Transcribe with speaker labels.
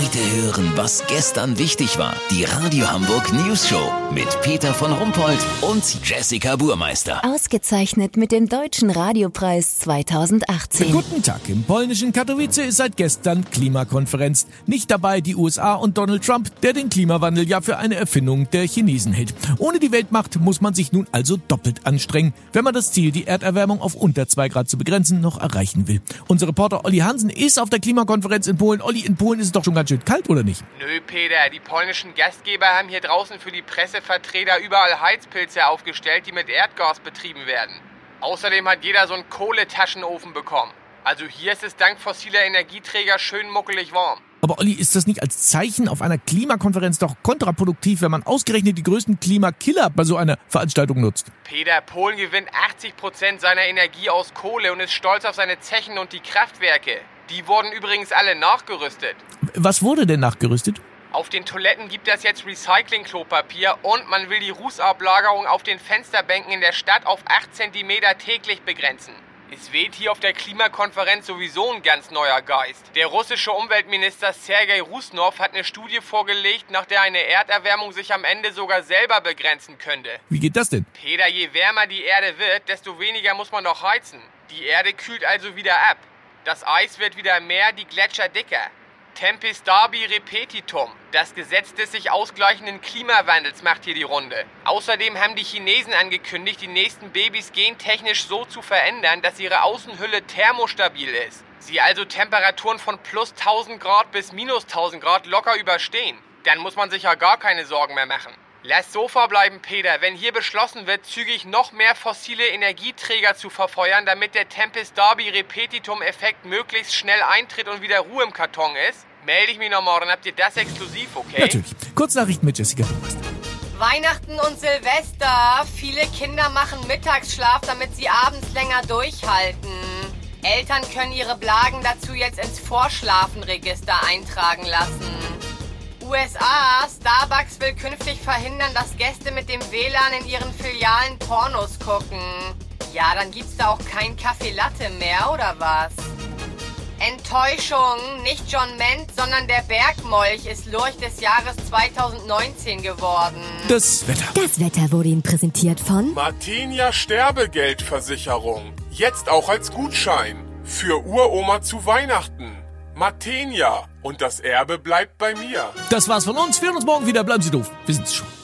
Speaker 1: Heute hören, was gestern wichtig war. Die Radio Hamburg News Show mit Peter von Rumpold und Jessica Burmeister.
Speaker 2: Ausgezeichnet mit dem Deutschen Radiopreis 2018.
Speaker 3: Guten Tag. Im polnischen Katowice ist seit gestern Klimakonferenz. Nicht dabei die USA und Donald Trump, der den Klimawandel ja für eine Erfindung der Chinesen hält. Ohne die Weltmacht muss man sich nun also doppelt anstrengen, wenn man das Ziel, die Erderwärmung auf unter zwei Grad zu begrenzen, noch erreichen will. Unser Reporter Olli Hansen ist auf der Klimakonferenz in Polen. Olli, in Polen ist es doch schon ganz schön kalt, oder nicht?
Speaker 4: Nö, Peter, die polnischen Gastgeber haben hier draußen für die Pressevertreter überall Heizpilze aufgestellt, die mit Erdgas betrieben werden. Außerdem hat jeder so einen Kohletaschenofen bekommen. Also hier ist es dank fossiler Energieträger schön muckelig warm.
Speaker 3: Aber Olli, ist das nicht als Zeichen auf einer Klimakonferenz doch kontraproduktiv, wenn man ausgerechnet die größten Klimakiller bei so einer Veranstaltung nutzt?
Speaker 4: Peter, Polen gewinnt 80 Prozent seiner Energie aus Kohle und ist stolz auf seine Zechen und die Kraftwerke. Die wurden übrigens alle nachgerüstet.
Speaker 3: Was wurde denn nachgerüstet?
Speaker 4: Auf den Toiletten gibt es jetzt Recycling-Klopapier und man will die Rußablagerung auf den Fensterbänken in der Stadt auf 8 cm täglich begrenzen. Es weht hier auf der Klimakonferenz sowieso ein ganz neuer Geist. Der russische Umweltminister Sergei Rusnov hat eine Studie vorgelegt, nach der eine Erderwärmung sich am Ende sogar selber begrenzen könnte.
Speaker 3: Wie geht das denn?
Speaker 4: Peter, je wärmer die Erde wird, desto weniger muss man doch heizen. Die Erde kühlt also wieder ab. Das Eis wird wieder mehr, die Gletscher dicker. Darby Repetitum. Das Gesetz des sich ausgleichenden Klimawandels macht hier die Runde. Außerdem haben die Chinesen angekündigt, die nächsten Babys gentechnisch so zu verändern, dass ihre Außenhülle thermostabil ist. Sie also Temperaturen von plus 1000 Grad bis minus 1000 Grad locker überstehen. Dann muss man sich ja gar keine Sorgen mehr machen. Lass so verbleiben, Peter, wenn hier beschlossen wird, zügig noch mehr fossile Energieträger zu verfeuern, damit der Tempest Darby Repetitum Effekt möglichst schnell eintritt und wieder Ruhe im Karton ist, melde ich mich noch morgen. Habt ihr das exklusiv, okay?
Speaker 3: Natürlich. Kurznachrichten mit Jessica.
Speaker 5: Weihnachten und Silvester. Viele Kinder machen Mittagsschlaf, damit sie abends länger durchhalten. Eltern können ihre Blagen dazu jetzt ins Vorschlafenregister eintragen lassen. USA. Starbucks will künftig verhindern, dass Gäste mit dem WLAN in ihren Filialen Pornos gucken. Ja, dann gibt's da auch kein Kaffee Latte mehr, oder was? Enttäuschung. Nicht John Ment, sondern der Bergmolch ist Lurch des Jahres 2019 geworden.
Speaker 3: Das Wetter.
Speaker 2: Das Wetter wurde Ihnen präsentiert von
Speaker 6: Martinia Sterbegeldversicherung. Jetzt auch als Gutschein. Für Uroma zu Weihnachten. Martenia. Und das Erbe bleibt bei mir.
Speaker 3: Das war's von uns. Wir hören uns morgen wieder. Bleiben Sie doof. Wir sind's schon.